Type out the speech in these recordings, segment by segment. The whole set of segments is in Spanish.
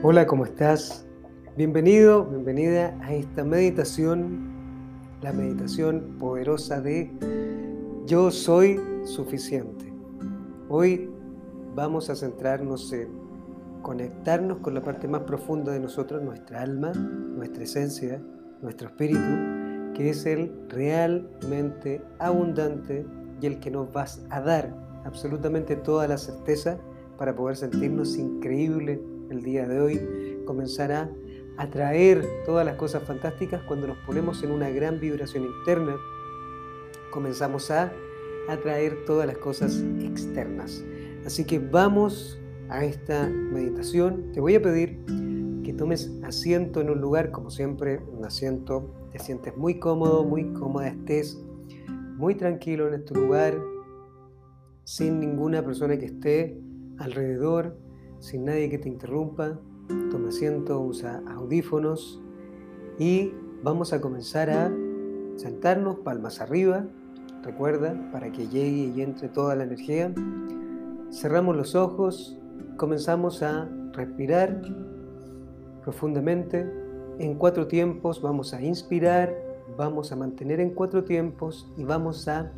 Hola, ¿cómo estás? Bienvenido, bienvenida a esta meditación, la meditación poderosa de Yo soy suficiente. Hoy vamos a centrarnos en conectarnos con la parte más profunda de nosotros, nuestra alma, nuestra esencia, nuestro espíritu, que es el realmente abundante y el que nos va a dar absolutamente toda la certeza para poder sentirnos increíbles el día de hoy, comenzar a atraer todas las cosas fantásticas cuando nos ponemos en una gran vibración interna, comenzamos a atraer todas las cosas externas. Así que vamos a esta meditación. Te voy a pedir que tomes asiento en un lugar, como siempre, un asiento, te sientes muy cómodo, muy cómoda, estés muy tranquilo en este lugar, sin ninguna persona que esté alrededor sin nadie que te interrumpa. Toma asiento, usa audífonos y vamos a comenzar a sentarnos palmas arriba. Recuerda, para que llegue y entre toda la energía. Cerramos los ojos, comenzamos a respirar profundamente. En cuatro tiempos vamos a inspirar, vamos a mantener en cuatro tiempos y vamos a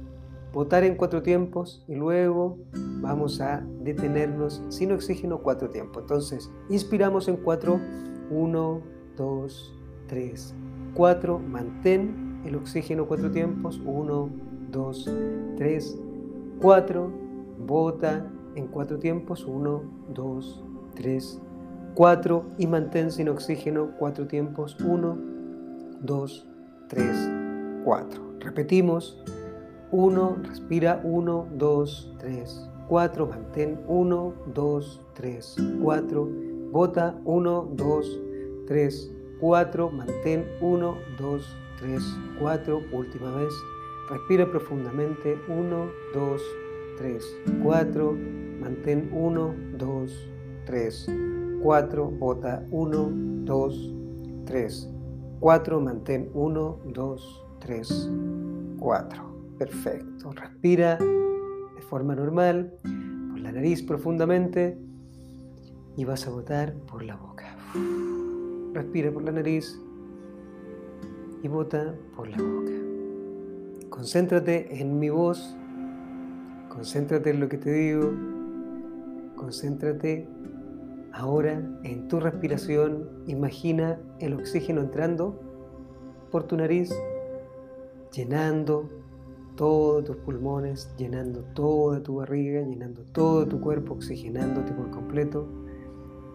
votar en cuatro tiempos y luego vamos a detenernos sin oxígeno cuatro tiempos. Entonces, inspiramos en cuatro, uno, dos, tres, cuatro, mantén el oxígeno cuatro tiempos, uno, dos, tres, cuatro, bota en cuatro tiempos, uno, dos, tres, cuatro. Y mantén sin oxígeno cuatro tiempos, uno, dos, tres, cuatro. Repetimos. 1, respira. 1, 2, 3, 4, mantén. 1, 2, 3, 4, bota. 1, 2, 3, 4, mantén. 1, 2, 3, 4, última vez, respira profundamente. 1, 2, 3, 4, mantén. 1, 2, 3, 4, bota. 1, 2, 3, 4, mantén. 1, 2, 3, 4. Perfecto. Respira de forma normal, por la nariz profundamente y vas a botar por la boca. Respira por la nariz y bota por la boca. Concéntrate en mi voz, concéntrate en lo que te digo, concéntrate ahora en tu respiración. Imagina el oxígeno entrando por tu nariz, llenando todos tus pulmones, llenando toda tu barriga, llenando todo tu cuerpo, oxigenándote por completo.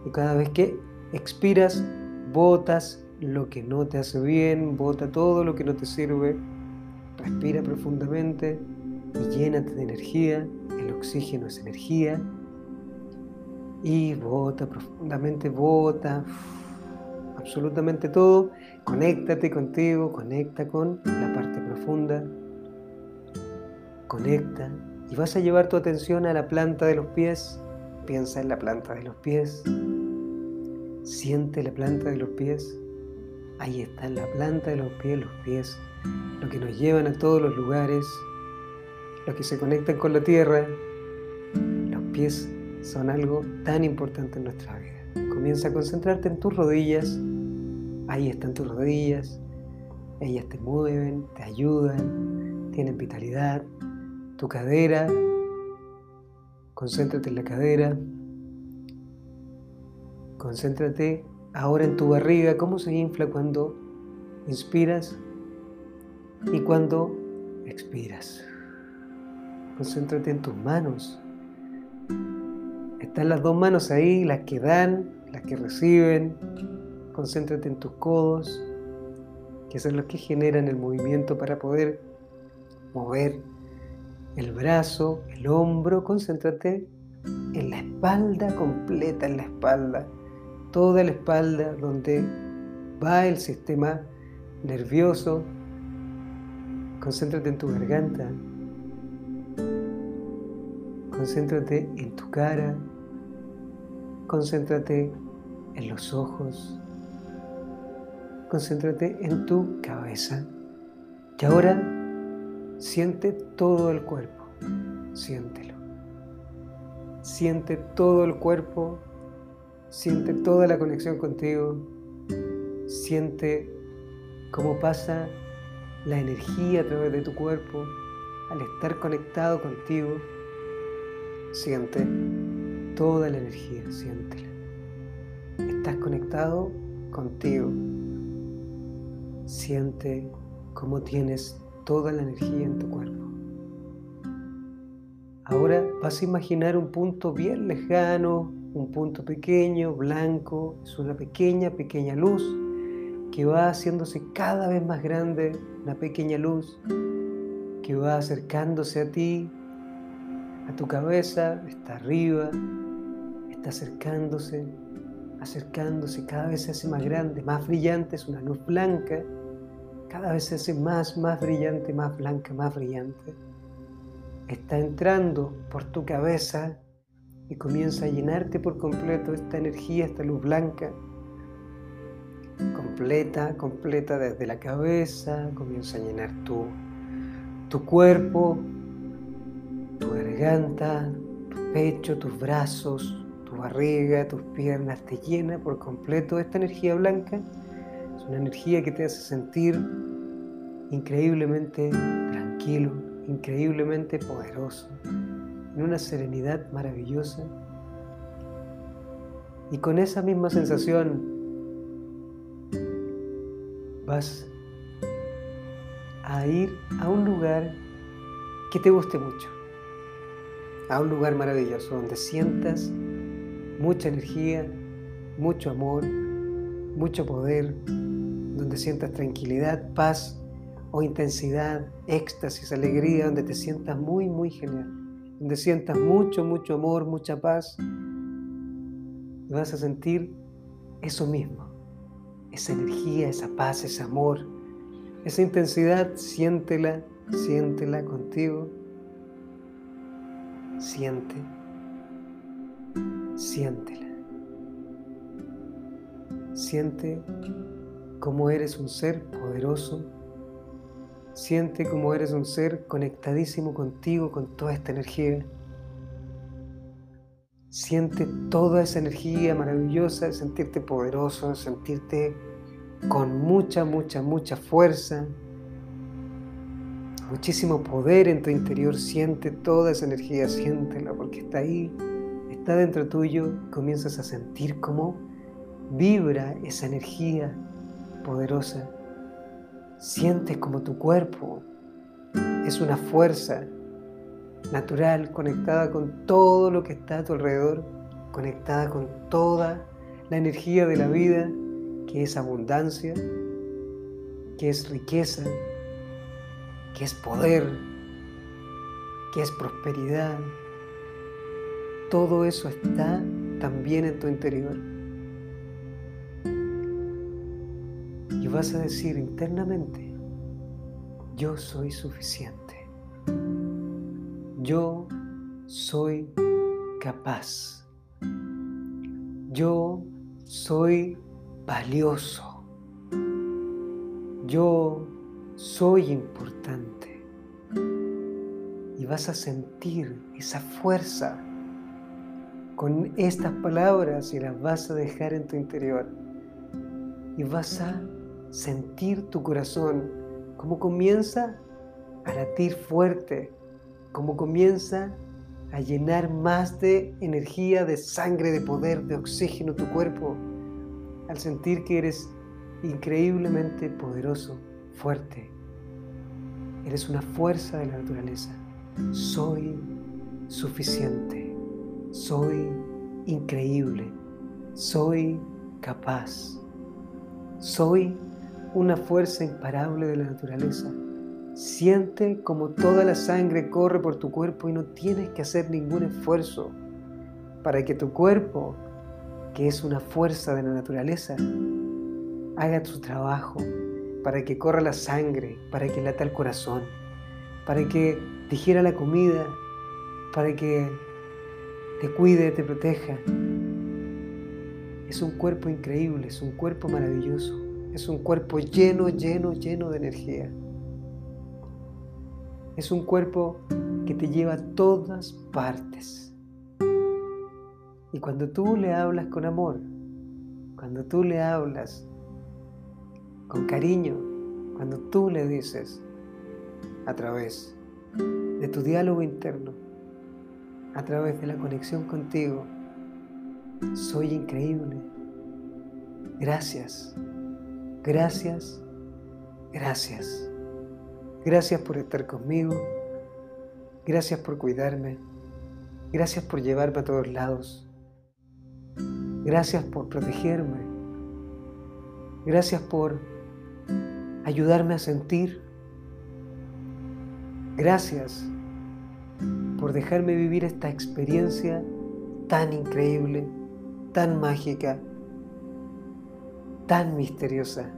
Y cada vez que expiras, botas lo que no te hace bien, bota todo lo que no te sirve, respira profundamente y llénate de energía. El oxígeno es energía. Y bota profundamente, bota absolutamente todo. Conéctate contigo, conecta con la parte profunda conecta y vas a llevar tu atención a la planta de los pies. Piensa en la planta de los pies. Siente la planta de los pies. Ahí está la planta de los pies, los pies, lo que nos llevan a todos los lugares, los que se conectan con la tierra. Los pies son algo tan importante en nuestra vida. Comienza a concentrarte en tus rodillas. Ahí están tus rodillas. Ellas te mueven, te ayudan, tienen vitalidad, tu cadera, concéntrate en la cadera, concéntrate ahora en tu barriga, cómo se infla cuando inspiras y cuando expiras. Concéntrate en tus manos. Están las dos manos ahí, las que dan, las que reciben. Concéntrate en tus codos, que son los que generan el movimiento para poder mover el brazo, el hombro, concéntrate en la espalda completa, en la espalda, toda la espalda donde va el sistema nervioso. Concéntrate en tu garganta. Concéntrate en tu cara. Concéntrate en los ojos. Concéntrate en tu cabeza. Y ahora Siente todo el cuerpo, siéntelo. Siente todo el cuerpo Siente toda la conexión contigo. Siente cómo pasa la energía a través de tu cuerpo al estar conectado contigo. Siente toda la energía, siéntela. Estás conectado contigo. Siente cómo tienes toda la energía en tu cuerpo. Ahora vas a imaginar un punto bien lejano, un punto pequeño, blanco, es una pequeña, pequeña luz que va haciéndose cada vez más grande, una pequeña luz que va acercándose a ti, a tu cabeza, está arriba, está acercándose, acercándose, cada vez se hace más grande, más brillante, es una luz blanca, cada vez se hace más, más brillante, más blanca, más brillante. Está entrando por tu cabeza y comienza a llenarte por completo esta energía, esta luz blanca, completa, completa desde la cabeza, comienza a llenar tu, tu cuerpo, tu garganta, tu pecho, tus brazos, tu barriga, tus piernas, te llena por completo esta energía blanca. Es una energía que te hace sentir increíblemente tranquilo, increíblemente poderoso, en una serenidad maravillosa. Y con esa misma sensación vas a ir a un lugar que te guste mucho, a un lugar maravilloso donde sientas mucha energía, mucho amor, mucho poder, donde sientas tranquilidad, paz o intensidad, éxtasis, alegría, donde te sientas muy, muy genial, donde sientas mucho, mucho amor, mucha paz. Y vas a sentir eso mismo, esa energía, esa paz, ese amor, esa intensidad, siéntela, siéntela contigo. Siente, siéntela. Siente cómo eres un ser poderoso Siente como eres un ser conectadísimo contigo, con toda esta energía. Siente toda esa energía maravillosa, sentirte poderoso, sentirte con mucha, mucha, mucha fuerza, muchísimo poder en tu interior. Siente toda esa energía, siéntela porque está ahí, está dentro tuyo. Comienzas a sentir cómo vibra esa energía poderosa Sientes como tu cuerpo es una fuerza natural conectada con todo lo que está a tu alrededor, conectada con toda la energía de la vida, que es abundancia, que es riqueza, que es poder, que es prosperidad. Todo eso está también en tu interior. Vas a decir internamente, yo soy suficiente, yo soy capaz, yo soy valioso, yo soy importante. Y vas a sentir esa fuerza con estas palabras y las vas a dejar en tu interior. Y vas a sentir tu corazón, cómo comienza a latir fuerte, cómo comienza a llenar más de energía, de sangre, de poder, de oxígeno tu cuerpo, al sentir que eres increíblemente poderoso, fuerte. Eres una fuerza de la naturaleza. Soy suficiente. Soy increíble. Soy capaz. Soy una fuerza imparable de la naturaleza. Siente como toda la sangre corre por tu cuerpo y no tienes que hacer ningún esfuerzo para que tu cuerpo, que es una fuerza de la naturaleza, haga su trabajo, para que corra la sangre, para que lata el corazón, para que digiera la comida, para que te cuide, te proteja. Es un cuerpo increíble, es un cuerpo maravilloso. Es un cuerpo lleno, lleno, lleno de energía. Es un cuerpo que te lleva a todas partes. Y cuando tú le hablas con amor, cuando tú le hablas con cariño, cuando tú le dices a través de tu diálogo interno, a través de la conexión contigo, soy increíble. Gracias, gracias, gracias. Gracias por estar conmigo. Gracias por cuidarme. Gracias por llevarme a todos lados. Gracias por protegerme. Gracias por ayudarme a sentir. Gracias por dejarme vivir esta experiencia tan increíble, tan mágica, tan misteriosa,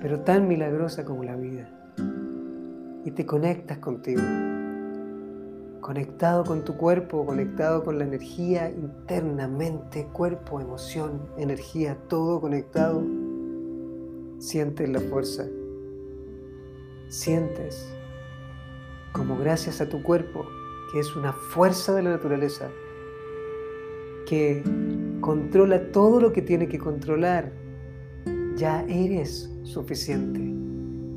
pero tan milagrosa como la vida. Y te conectas contigo, conectado con tu cuerpo, conectado con la energía internamente, cuerpo, emoción, energía, todo conectado. Sientes la fuerza, sientes como gracias a tu cuerpo, que es una fuerza de la naturaleza, que controla todo lo que tiene que controlar, ya eres suficiente,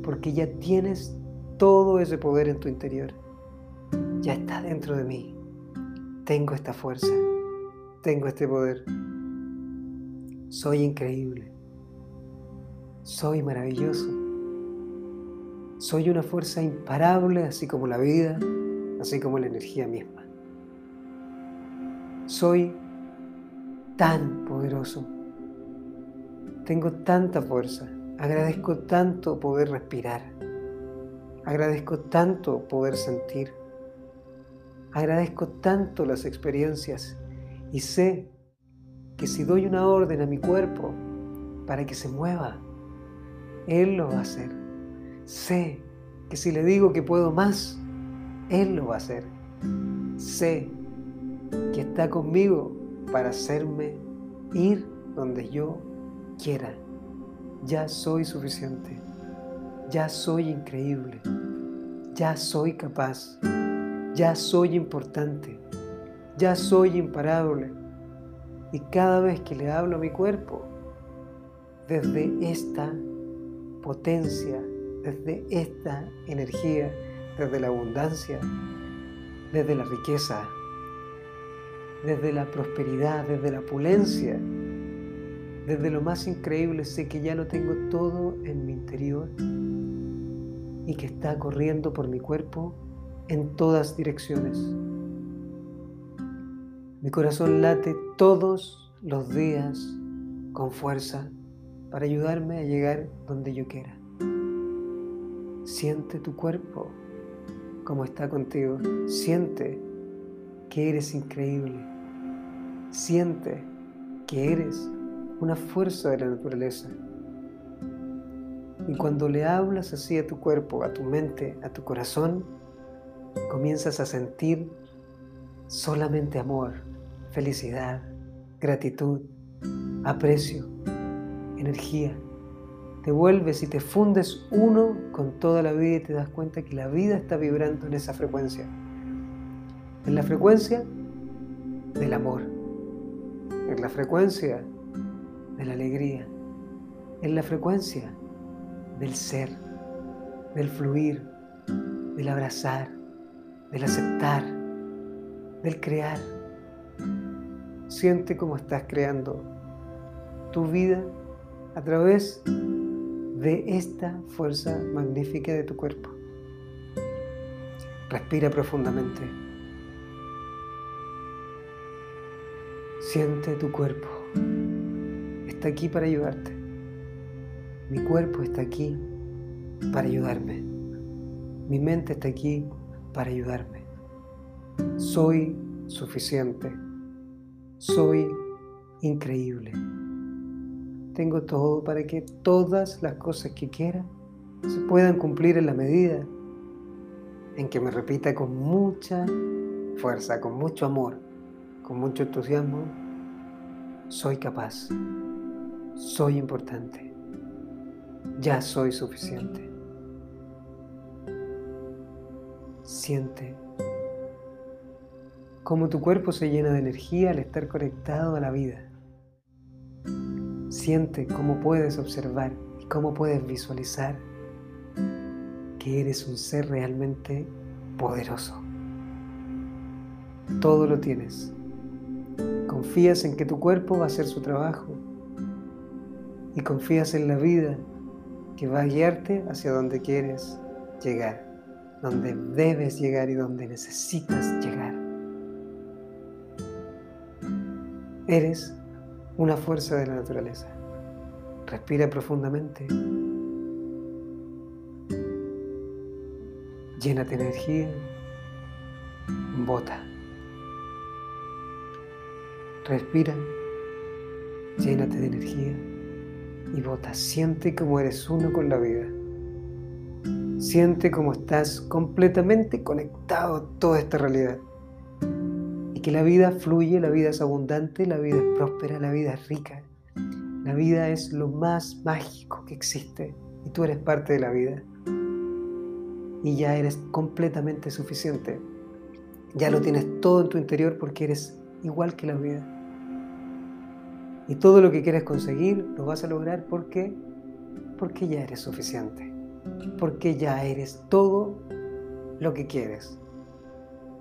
porque ya tienes todo ese poder en tu interior. Ya está dentro de mí. Tengo esta fuerza, tengo este poder. Soy increíble. Soy maravilloso. Soy una fuerza imparable, así como la vida, así como la energía misma. Soy tan poderoso. Tengo tanta fuerza. Agradezco tanto poder respirar. Agradezco tanto poder sentir. Agradezco tanto las experiencias y sé que si doy una orden a mi cuerpo para que se mueva, Él lo va a hacer. Sé que si le digo que puedo más, Él lo va a hacer. Sé que está conmigo para hacerme ir donde yo quiera. Ya soy suficiente. Ya soy increíble. Ya soy capaz. Ya soy importante. Ya soy imparable. Y cada vez que le hablo a mi cuerpo, desde esta potencia, desde esta energía, desde la abundancia, desde la riqueza, desde la prosperidad, desde la opulencia, desde lo más increíble sé que ya lo tengo todo en mi interior y que está corriendo por mi cuerpo en todas direcciones. Mi corazón late todos los días con fuerza para ayudarme a llegar donde yo quiera. Siente tu cuerpo como está contigo. Siente que eres increíble. Siente que eres una fuerza de la naturaleza. Y cuando le hablas así a tu cuerpo, a tu mente, a tu corazón, comienzas a sentir solamente amor, felicidad, gratitud, aprecio, energía. Te vuelves y te fundes uno con toda la vida y te das cuenta que la vida está vibrando en esa frecuencia. En la frecuencia del amor en la frecuencia de la alegría, en la frecuencia del ser, del fluir, del abrazar, del aceptar, del crear. Siente cómo estás creando tu vida a través de esta fuerza magnífica de tu cuerpo. Respira profundamente. Siente tu cuerpo. Está aquí para ayudarte. Mi cuerpo está aquí para ayudarme. Mi mente está aquí para ayudarme. Soy suficiente. Soy increíble. Tengo todo para que todas las cosas que quiera se puedan cumplir en la medida en que me repita con mucha fuerza, con mucho amor, con mucho entusiasmo soy capaz, soy importante, ya soy suficiente. Siente cómo tu cuerpo se llena de energía al estar conectado a la vida. Siente cómo puedes observar y cómo puedes visualizar que eres un ser realmente poderoso. Todo lo tienes. Confías en que tu cuerpo va a hacer su trabajo y confías en la vida que va a guiarte hacia donde quieres llegar, donde debes llegar y donde necesitas llegar. Eres una fuerza de la naturaleza. Respira profundamente. Llénate de energía. Bota. Respira. Llénate de energía y bota. Siente como eres uno con la vida. Siente como estás completamente conectado a toda esta realidad que la vida fluye, la vida es abundante, la vida es próspera, la vida es rica. La vida es lo más mágico que existe y tú eres parte de la vida. Y ya eres completamente suficiente. Ya lo tienes todo en tu interior porque eres igual que la vida. Y todo lo que quieres conseguir lo vas a lograr porque porque ya eres suficiente. Porque ya eres todo lo que quieres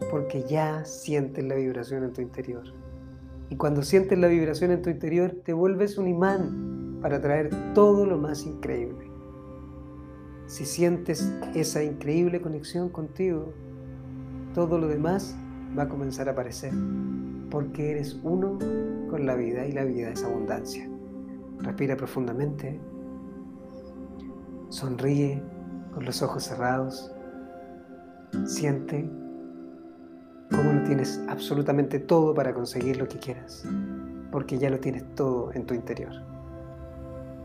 porque ya sientes la vibración en tu interior. Y cuando sientes la vibración en tu interior, te vuelves un imán para traer todo lo más increíble. Si sientes esa increíble conexión contigo, todo lo demás va a comenzar a aparecer, porque eres uno con la vida y la vida es abundancia. Respira profundamente, sonríe con los ojos cerrados, siente cómo lo tienes absolutamente todo para conseguir lo que quieras, porque ya lo tienes todo en tu interior.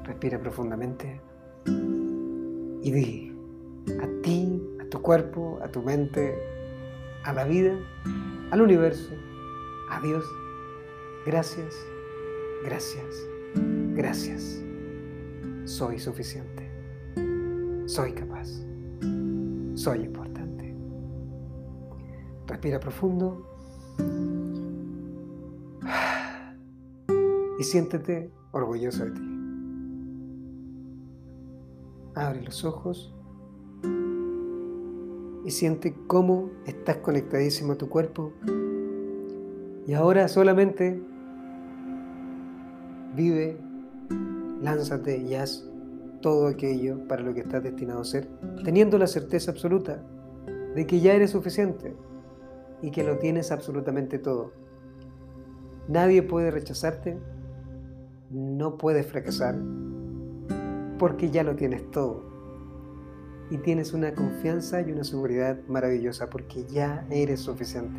Respira profundamente y di a ti, a tu cuerpo, a tu mente, a la vida, al universo, a Dios, gracias, gracias, gracias. Soy suficiente. Soy capaz. Soy importante. Respira profundo. Y siéntete orgulloso de ti. Abre los ojos y siente cómo estás conectadísimo a tu cuerpo. Y ahora solamente vive, lánzate y haz todo aquello para lo que estás destinado a ser, teniendo la certeza absoluta de que ya eres suficiente, y que lo tienes absolutamente todo. Nadie puede rechazarte, no puedes fracasar, porque ya lo tienes todo. Y tienes una confianza y una seguridad maravillosa, porque ya eres suficiente.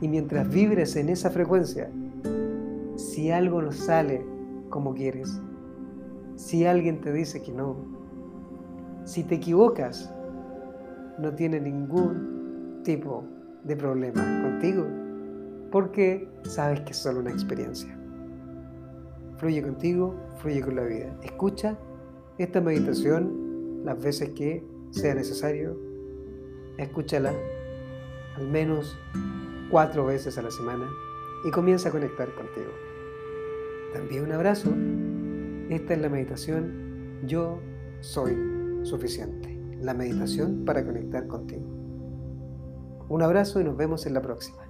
Y mientras vibres en esa frecuencia, si algo no sale como quieres, si alguien te dice que no, si te equivocas, no tiene ningún tipo de problemas contigo, porque sabes que es solo una experiencia. Fluye contigo, fluye con la vida. Escucha esta meditación las veces que sea necesario. Escúchala al menos cuatro veces a la semana y comienza a conectar contigo. También un abrazo. Esta es la meditación Yo soy suficiente. La meditación para conectar contigo. Un abrazo y nos vemos en la próxima.